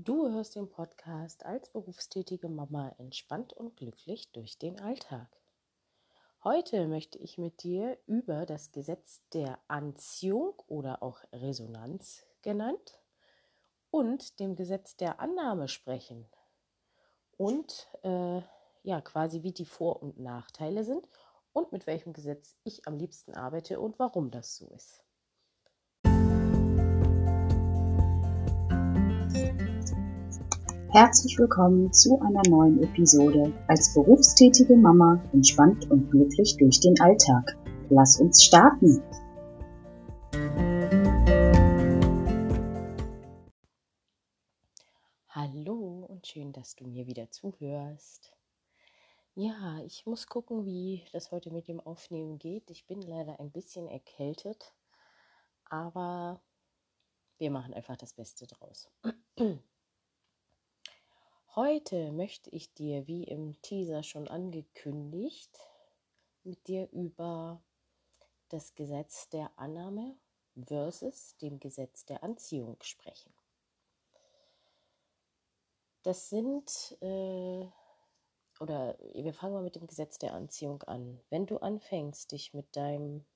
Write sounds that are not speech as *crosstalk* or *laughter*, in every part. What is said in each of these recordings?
Du hörst den Podcast als berufstätige Mama entspannt und glücklich durch den Alltag. Heute möchte ich mit dir über das Gesetz der Anziehung oder auch Resonanz genannt und dem Gesetz der Annahme sprechen und äh, ja quasi wie die Vor- und Nachteile sind und mit welchem Gesetz ich am liebsten arbeite und warum das so ist. Herzlich willkommen zu einer neuen Episode als berufstätige Mama entspannt und glücklich durch den Alltag. Lass uns starten! Hallo und schön, dass du mir wieder zuhörst. Ja, ich muss gucken, wie das heute mit dem Aufnehmen geht. Ich bin leider ein bisschen erkältet, aber wir machen einfach das Beste draus. *clears throat* Heute möchte ich dir, wie im Teaser schon angekündigt, mit dir über das Gesetz der Annahme versus dem Gesetz der Anziehung sprechen. Das sind, äh, oder wir fangen mal mit dem Gesetz der Anziehung an. Wenn du anfängst, dich mit deinem,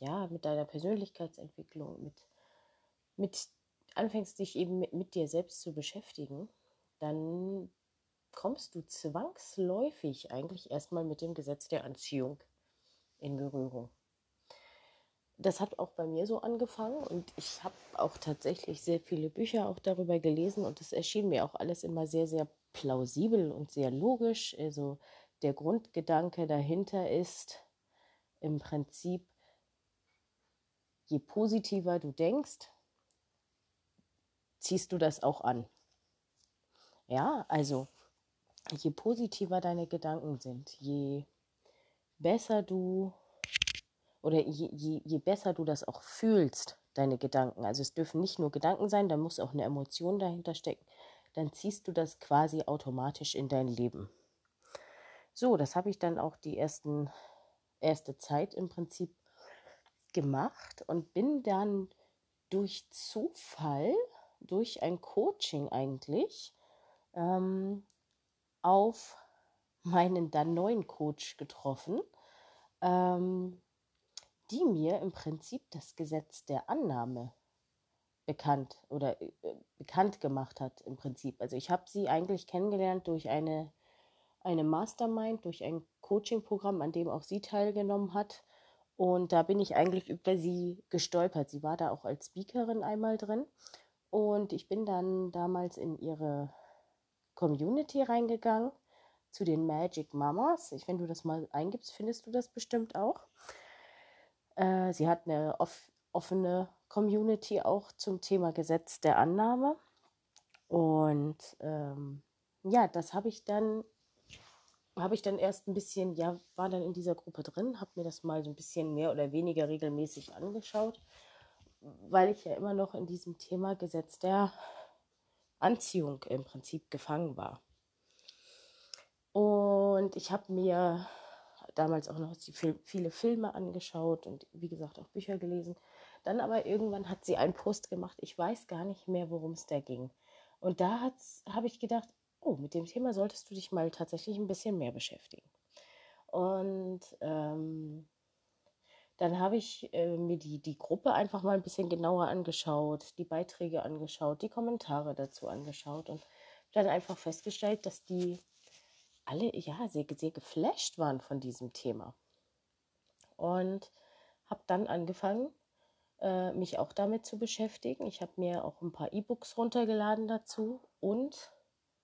ja, mit deiner Persönlichkeitsentwicklung, mit, mit anfängst, dich eben mit, mit dir selbst zu beschäftigen, dann kommst du zwangsläufig eigentlich erstmal mit dem Gesetz der Anziehung in Berührung. Das hat auch bei mir so angefangen und ich habe auch tatsächlich sehr viele Bücher auch darüber gelesen und es erschien mir auch alles immer sehr, sehr plausibel und sehr logisch. Also der Grundgedanke dahinter ist im Prinzip, je positiver du denkst, ziehst du das auch an. Ja, also je positiver deine Gedanken sind, je besser du oder je, je, je besser du das auch fühlst, deine Gedanken. Also es dürfen nicht nur Gedanken sein, da muss auch eine Emotion dahinter stecken. Dann ziehst du das quasi automatisch in dein Leben. So, das habe ich dann auch die ersten, erste Zeit im Prinzip gemacht und bin dann durch Zufall, durch ein Coaching eigentlich, ähm, auf meinen dann neuen Coach getroffen, ähm, die mir im Prinzip das Gesetz der Annahme bekannt oder äh, bekannt gemacht hat im Prinzip. Also ich habe sie eigentlich kennengelernt durch eine, eine Mastermind, durch ein Coaching-Programm, an dem auch sie teilgenommen hat. Und da bin ich eigentlich über sie gestolpert. Sie war da auch als Speakerin einmal drin. Und ich bin dann damals in ihre Community reingegangen zu den Magic Mamas. Ich, wenn du das mal eingibst, findest du das bestimmt auch. Äh, sie hat eine off offene Community auch zum Thema Gesetz der Annahme. Und ähm, ja, das habe ich dann habe ich dann erst ein bisschen, ja, war dann in dieser Gruppe drin, habe mir das mal so ein bisschen mehr oder weniger regelmäßig angeschaut, weil ich ja immer noch in diesem Thema Gesetz der Anziehung im Prinzip gefangen war. Und ich habe mir damals auch noch viele Filme angeschaut und wie gesagt auch Bücher gelesen. Dann aber irgendwann hat sie einen Post gemacht, ich weiß gar nicht mehr, worum es da ging. Und da habe ich gedacht, oh, mit dem Thema solltest du dich mal tatsächlich ein bisschen mehr beschäftigen. Und ähm, dann habe ich äh, mir die, die Gruppe einfach mal ein bisschen genauer angeschaut, die Beiträge angeschaut, die Kommentare dazu angeschaut und dann einfach festgestellt, dass die alle ja sehr, sehr geflasht waren von diesem Thema. Und habe dann angefangen, äh, mich auch damit zu beschäftigen. Ich habe mir auch ein paar E-Books runtergeladen dazu und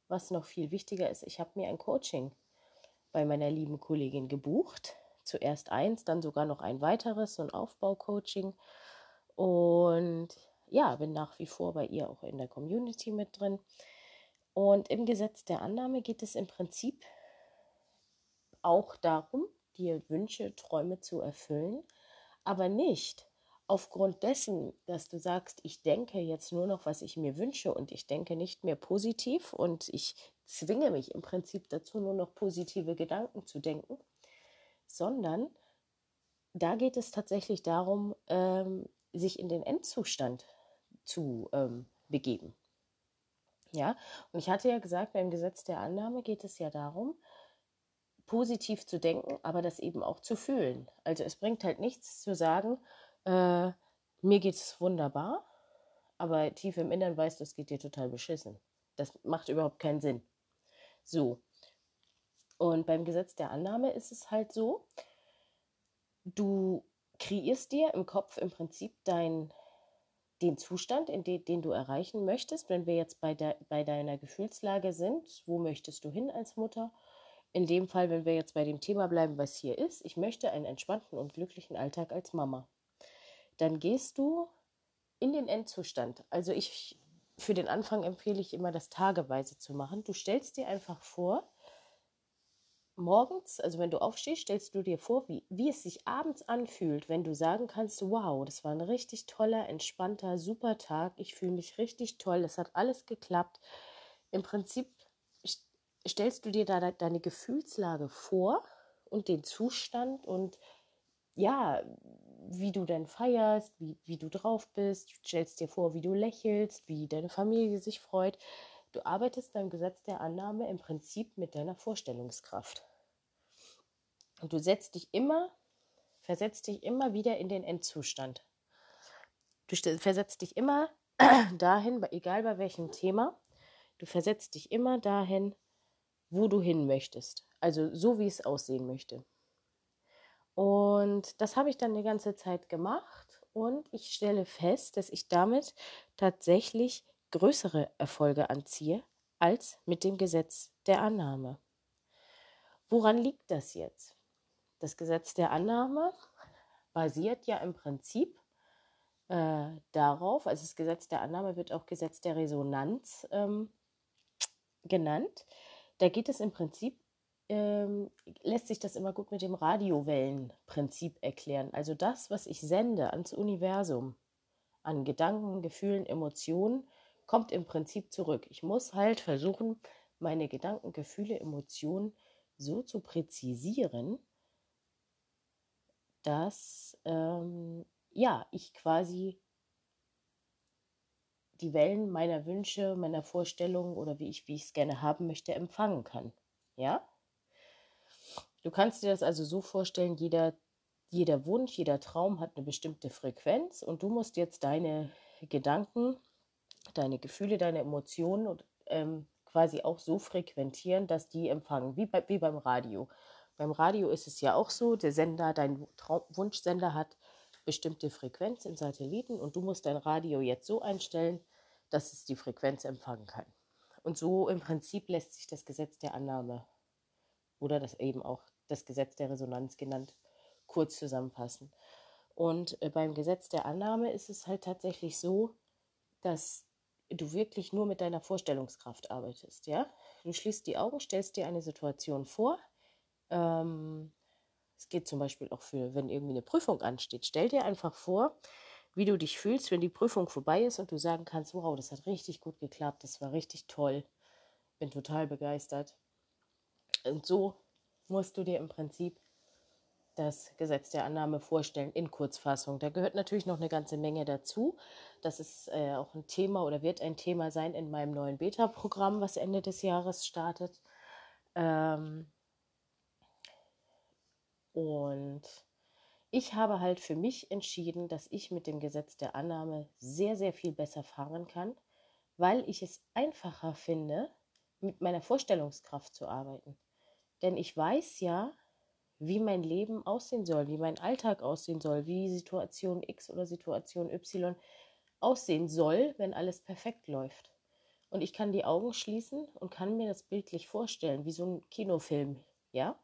was noch viel wichtiger ist, ich habe mir ein Coaching bei meiner lieben Kollegin gebucht zuerst eins, dann sogar noch ein weiteres, so ein Aufbaucoaching. Und ja, bin nach wie vor bei ihr auch in der Community mit drin. Und im Gesetz der Annahme geht es im Prinzip auch darum, dir Wünsche, Träume zu erfüllen, aber nicht aufgrund dessen, dass du sagst, ich denke jetzt nur noch, was ich mir wünsche und ich denke nicht mehr positiv und ich zwinge mich im Prinzip dazu, nur noch positive Gedanken zu denken, sondern da geht es tatsächlich darum, ähm, sich in den Endzustand zu ähm, begeben. Ja, und ich hatte ja gesagt, beim Gesetz der Annahme geht es ja darum, positiv zu denken, aber das eben auch zu fühlen. Also es bringt halt nichts zu sagen, äh, mir geht es wunderbar, aber tief im Innern weißt du, es geht dir total beschissen. Das macht überhaupt keinen Sinn. So. Und beim Gesetz der Annahme ist es halt so, du kreierst dir im Kopf im Prinzip dein, den Zustand, in den, den du erreichen möchtest. Wenn wir jetzt bei, der, bei deiner Gefühlslage sind, wo möchtest du hin als Mutter? In dem Fall, wenn wir jetzt bei dem Thema bleiben, was hier ist, ich möchte einen entspannten und glücklichen Alltag als Mama. Dann gehst du in den Endzustand. Also ich für den Anfang empfehle ich immer, das tageweise zu machen. Du stellst dir einfach vor, morgens, also wenn du aufstehst, stellst du dir vor, wie, wie es sich abends anfühlt, wenn du sagen kannst, wow, das war ein richtig toller, entspannter, super Tag, ich fühle mich richtig toll, es hat alles geklappt. Im Prinzip stellst du dir da deine Gefühlslage vor und den Zustand und ja, wie du denn feierst, wie, wie du drauf bist, stellst dir vor, wie du lächelst, wie deine Familie sich freut. Du arbeitest beim Gesetz der Annahme im Prinzip mit deiner Vorstellungskraft. Und du setzt dich immer, versetzt dich immer wieder in den Endzustand. Du versetzt dich immer *clears throat* dahin, egal bei welchem Thema, du versetzt dich immer dahin, wo du hin möchtest. Also so, wie es aussehen möchte. Und das habe ich dann die ganze Zeit gemacht und ich stelle fest, dass ich damit tatsächlich größere Erfolge anziehe als mit dem Gesetz der Annahme. Woran liegt das jetzt? Das Gesetz der Annahme basiert ja im Prinzip äh, darauf, also das Gesetz der Annahme wird auch Gesetz der Resonanz ähm, genannt. Da geht es im Prinzip ähm, lässt sich das immer gut mit dem Radiowellenprinzip erklären. Also das, was ich sende ans Universum, an Gedanken, Gefühlen, Emotionen, kommt im Prinzip zurück. Ich muss halt versuchen, meine Gedanken, Gefühle, Emotionen so zu präzisieren, dass ähm, ja, ich quasi die Wellen meiner Wünsche, meiner Vorstellungen oder wie ich wie es gerne haben möchte empfangen kann. Ja? Du kannst dir das also so vorstellen, jeder, jeder Wunsch, jeder Traum hat eine bestimmte Frequenz und du musst jetzt deine Gedanken, deine Gefühle, deine Emotionen und, ähm, quasi auch so frequentieren, dass die empfangen, wie, bei, wie beim Radio. Beim Radio ist es ja auch so, der Sender, dein Traum, Wunschsender hat bestimmte Frequenz in Satelliten und du musst dein Radio jetzt so einstellen, dass es die Frequenz empfangen kann. Und so im Prinzip lässt sich das Gesetz der Annahme oder das eben auch das Gesetz der Resonanz genannt, kurz zusammenfassen. Und äh, beim Gesetz der Annahme ist es halt tatsächlich so, dass du wirklich nur mit deiner Vorstellungskraft arbeitest, ja? Du schließt die Augen, stellst dir eine Situation vor. Ähm, es geht zum Beispiel auch für, wenn irgendwie eine Prüfung ansteht. Stell dir einfach vor, wie du dich fühlst, wenn die Prüfung vorbei ist und du sagen kannst, wow, das hat richtig gut geklappt, das war richtig toll, bin total begeistert. Und so musst du dir im Prinzip das Gesetz der Annahme vorstellen in Kurzfassung. Da gehört natürlich noch eine ganze Menge dazu. Das ist äh, auch ein Thema oder wird ein Thema sein in meinem neuen Beta-Programm, was Ende des Jahres startet. Ähm und ich habe halt für mich entschieden, dass ich mit dem Gesetz der Annahme sehr, sehr viel besser fahren kann, weil ich es einfacher finde, mit meiner Vorstellungskraft zu arbeiten. Denn ich weiß ja, wie mein Leben aussehen soll, wie mein Alltag aussehen soll, wie Situation X oder Situation Y aussehen soll, wenn alles perfekt läuft. Und ich kann die Augen schließen und kann mir das bildlich vorstellen, wie so ein Kinofilm, ja?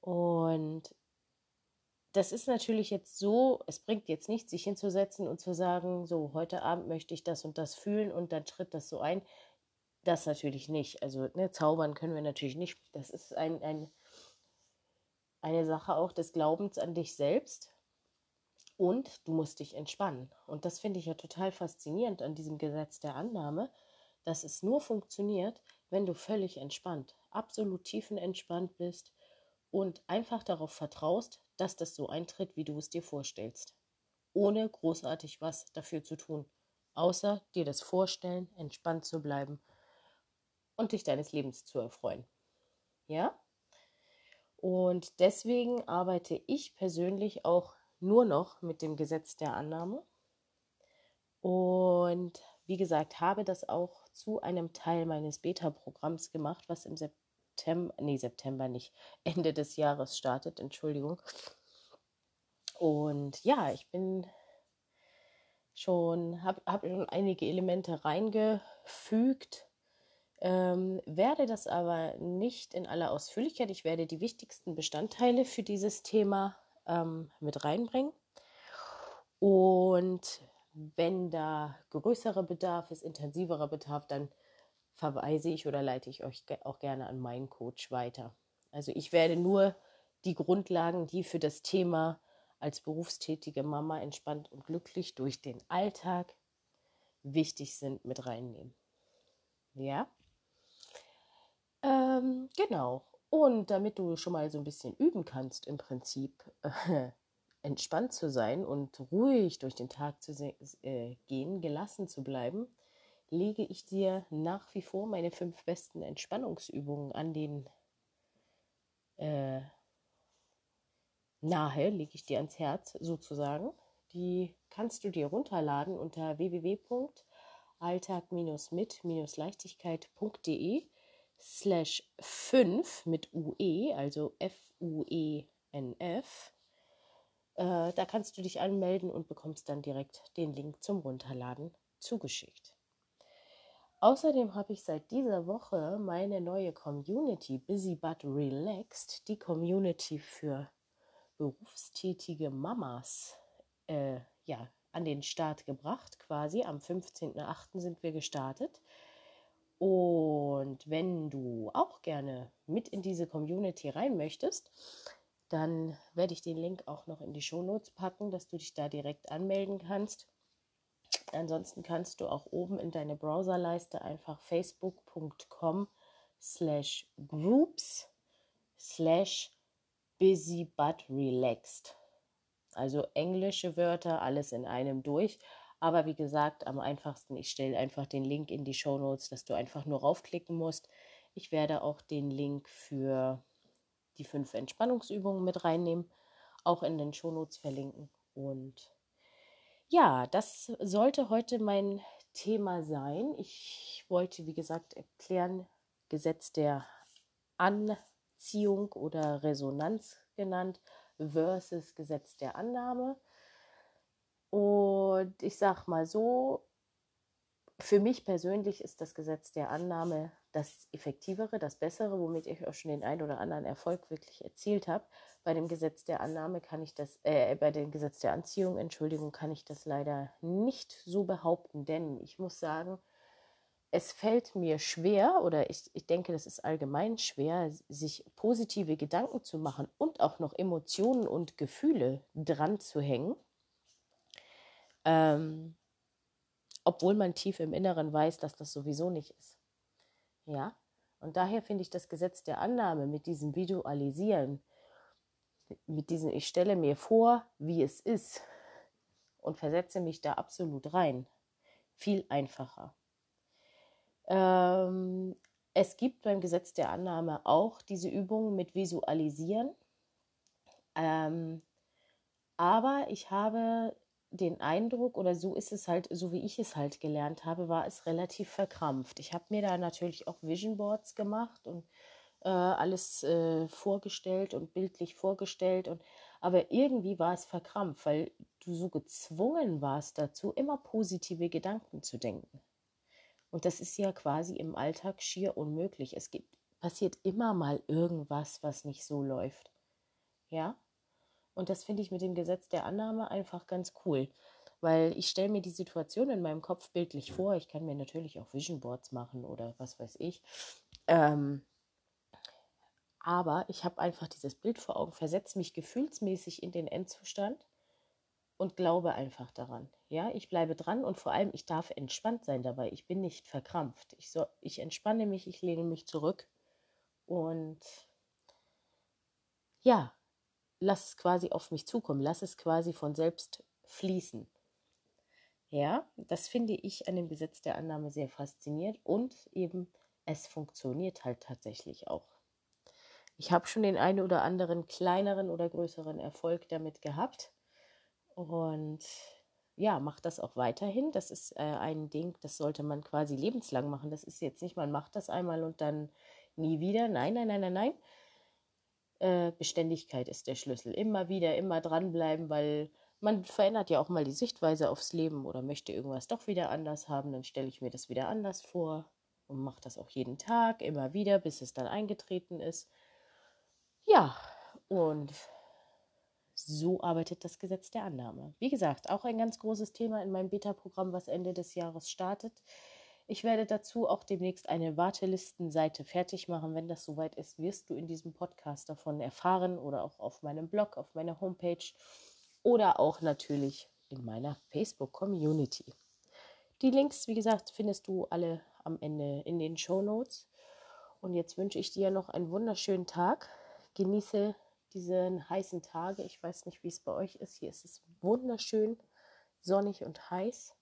Und das ist natürlich jetzt so, es bringt jetzt nichts, sich hinzusetzen und zu sagen, so, heute Abend möchte ich das und das fühlen und dann tritt das so ein. Das natürlich nicht. Also ne, zaubern können wir natürlich nicht. Das ist ein, ein, eine Sache auch des Glaubens an dich selbst. Und du musst dich entspannen. Und das finde ich ja total faszinierend an diesem Gesetz der Annahme, dass es nur funktioniert, wenn du völlig entspannt, absolut tiefenentspannt bist und einfach darauf vertraust, dass das so eintritt, wie du es dir vorstellst. Ohne großartig was dafür zu tun. außer dir das vorstellen, entspannt zu bleiben und dich deines Lebens zu erfreuen. Ja? Und deswegen arbeite ich persönlich auch nur noch mit dem Gesetz der Annahme. Und wie gesagt, habe das auch zu einem Teil meines Beta-Programms gemacht, was im September, nee, September nicht, *laughs* Ende des Jahres startet, Entschuldigung. Und ja, ich bin schon, habe hab schon einige Elemente reingefügt, ähm, werde das aber nicht in aller Ausführlichkeit. Ich werde die wichtigsten Bestandteile für dieses Thema ähm, mit reinbringen. Und wenn da größerer Bedarf ist, intensiverer Bedarf, dann verweise ich oder leite ich euch auch gerne an meinen Coach weiter. Also ich werde nur die Grundlagen, die für das Thema als berufstätige Mama entspannt und glücklich durch den Alltag wichtig sind, mit reinnehmen. Ja? Ähm, genau. Und damit du schon mal so ein bisschen üben kannst, im Prinzip äh, *laughs* entspannt zu sein und ruhig durch den Tag zu äh, gehen, gelassen zu bleiben, lege ich dir nach wie vor meine fünf besten Entspannungsübungen an den äh, nahe, lege ich dir ans Herz sozusagen. Die kannst du dir runterladen unter www.alltag-mit-leichtigkeit.de slash 5 mit UE, also F-U-E-N-F. Äh, da kannst du dich anmelden und bekommst dann direkt den Link zum Runterladen zugeschickt. Außerdem habe ich seit dieser Woche meine neue Community Busy But Relaxed, die Community für berufstätige Mamas, äh, ja, an den Start gebracht, quasi. Am 15.08. sind wir gestartet. Und wenn du auch gerne mit in diese Community rein möchtest, dann werde ich den Link auch noch in die Shownotes packen, dass du dich da direkt anmelden kannst. Ansonsten kannst du auch oben in deine Browserleiste einfach facebook.com slash groups slash busy but relaxed. Also englische Wörter, alles in einem durch. Aber wie gesagt, am einfachsten, ich stelle einfach den Link in die Show Notes, dass du einfach nur raufklicken musst. Ich werde auch den Link für die fünf Entspannungsübungen mit reinnehmen, auch in den Show Notes verlinken. Und ja, das sollte heute mein Thema sein. Ich wollte, wie gesagt, erklären, Gesetz der Anziehung oder Resonanz genannt versus Gesetz der Annahme. Und ich sage mal so, für mich persönlich ist das Gesetz der Annahme das effektivere, das bessere, womit ich auch schon den einen oder anderen Erfolg wirklich erzielt habe. Bei dem Gesetz der Annahme kann ich das, äh, bei dem Gesetz der Anziehung, Entschuldigung, kann ich das leider nicht so behaupten, denn ich muss sagen, es fällt mir schwer oder ich, ich denke, das ist allgemein schwer, sich positive Gedanken zu machen und auch noch Emotionen und Gefühle dran zu hängen. Ähm, obwohl man tief im Inneren weiß, dass das sowieso nicht ist. Ja, und daher finde ich das Gesetz der Annahme mit diesem Visualisieren, mit diesem Ich stelle mir vor, wie es ist und versetze mich da absolut rein, viel einfacher. Ähm, es gibt beim Gesetz der Annahme auch diese Übung mit Visualisieren. Ähm, aber ich habe den Eindruck, oder so ist es halt, so wie ich es halt gelernt habe, war es relativ verkrampft. Ich habe mir da natürlich auch Vision Boards gemacht und äh, alles äh, vorgestellt und bildlich vorgestellt. Und, aber irgendwie war es verkrampft, weil du so gezwungen warst dazu, immer positive Gedanken zu denken. Und das ist ja quasi im Alltag schier unmöglich. Es gibt, passiert immer mal irgendwas, was nicht so läuft. Ja? Und das finde ich mit dem Gesetz der Annahme einfach ganz cool. Weil ich stelle mir die Situation in meinem Kopf bildlich vor. Ich kann mir natürlich auch Vision Boards machen oder was weiß ich. Ähm, aber ich habe einfach dieses Bild vor Augen, versetze mich gefühlsmäßig in den Endzustand und glaube einfach daran. Ja, ich bleibe dran und vor allem, ich darf entspannt sein dabei. Ich bin nicht verkrampft. Ich, so, ich entspanne mich, ich lehne mich zurück und ja, lass es quasi auf mich zukommen, lass es quasi von selbst fließen. Ja, das finde ich an dem Gesetz der Annahme sehr faszinierend und eben es funktioniert halt tatsächlich auch. Ich habe schon den einen oder anderen kleineren oder größeren Erfolg damit gehabt und ja, macht das auch weiterhin. Das ist äh, ein Ding, das sollte man quasi lebenslang machen. Das ist jetzt nicht, man macht das einmal und dann nie wieder. Nein, nein, nein, nein, nein. Äh, Beständigkeit ist der Schlüssel. Immer wieder, immer dranbleiben, weil man verändert ja auch mal die Sichtweise aufs Leben oder möchte irgendwas doch wieder anders haben, dann stelle ich mir das wieder anders vor und mache das auch jeden Tag, immer wieder, bis es dann eingetreten ist. Ja, und so arbeitet das Gesetz der Annahme. Wie gesagt, auch ein ganz großes Thema in meinem Beta-Programm, was Ende des Jahres startet. Ich werde dazu auch demnächst eine Wartelistenseite fertig machen. Wenn das soweit ist, wirst du in diesem Podcast davon erfahren oder auch auf meinem Blog, auf meiner Homepage oder auch natürlich in meiner Facebook-Community. Die Links, wie gesagt, findest du alle am Ende in den Show Notes. Und jetzt wünsche ich dir noch einen wunderschönen Tag. Genieße diesen heißen Tage. Ich weiß nicht, wie es bei euch ist. Hier ist es wunderschön, sonnig und heiß.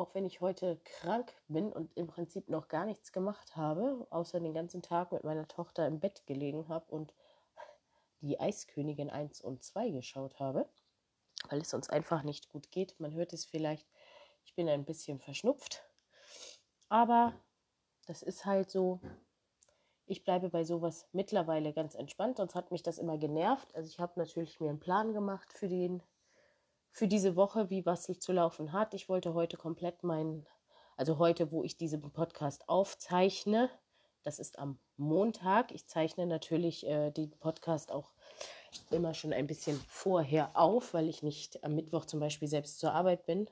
Auch wenn ich heute krank bin und im Prinzip noch gar nichts gemacht habe, außer den ganzen Tag mit meiner Tochter im Bett gelegen habe und *laughs* die Eiskönigin 1 und 2 geschaut habe weil es uns einfach nicht gut geht. Man hört es vielleicht, ich bin ein bisschen verschnupft, aber das ist halt so. Ich bleibe bei sowas mittlerweile ganz entspannt, sonst hat mich das immer genervt. Also ich habe natürlich mir einen Plan gemacht für den für diese Woche, wie was zu laufen hat. Ich wollte heute komplett meinen, also heute, wo ich diesen Podcast aufzeichne, das ist am Montag. Ich zeichne natürlich äh, den Podcast auch immer schon ein bisschen vorher auf, weil ich nicht am Mittwoch zum Beispiel selbst zur Arbeit bin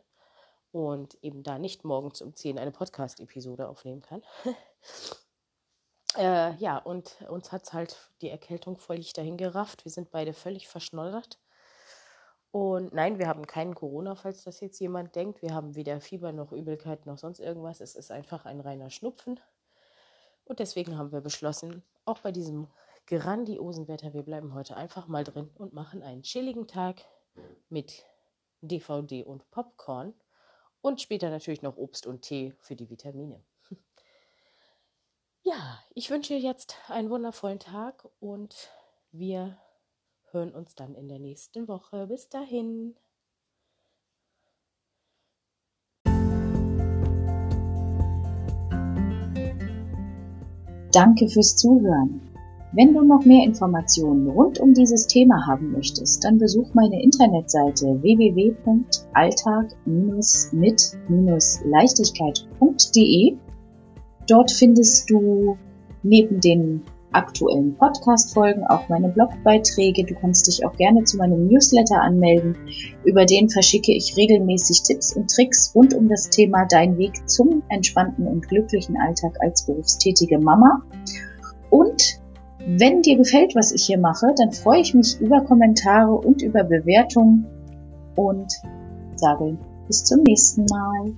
und eben da nicht morgens um 10 eine Podcast-Episode aufnehmen kann. *laughs* äh, ja, und uns hat halt die Erkältung völlig dahin gerafft. Wir sind beide völlig verschnoddert. Und nein, wir haben keinen Corona, falls das jetzt jemand denkt. Wir haben weder Fieber noch Übelkeit noch sonst irgendwas. Es ist einfach ein reiner Schnupfen. Und deswegen haben wir beschlossen, auch bei diesem grandiosen Wetter. Wir bleiben heute einfach mal drin und machen einen chilligen Tag mit DVD und Popcorn und später natürlich noch Obst und Tee für die Vitamine. Ja, ich wünsche jetzt einen wundervollen Tag und wir hören uns dann in der nächsten Woche. Bis dahin. Danke fürs Zuhören. Wenn du noch mehr Informationen rund um dieses Thema haben möchtest, dann besuch meine Internetseite www.alltag-mit-leichtigkeit.de. Dort findest du neben den aktuellen Podcast-Folgen auch meine Blogbeiträge. Du kannst dich auch gerne zu meinem Newsletter anmelden. Über den verschicke ich regelmäßig Tipps und Tricks rund um das Thema Dein Weg zum entspannten und glücklichen Alltag als berufstätige Mama. Und wenn dir gefällt, was ich hier mache, dann freue ich mich über Kommentare und über Bewertungen und sage bis zum nächsten Mal.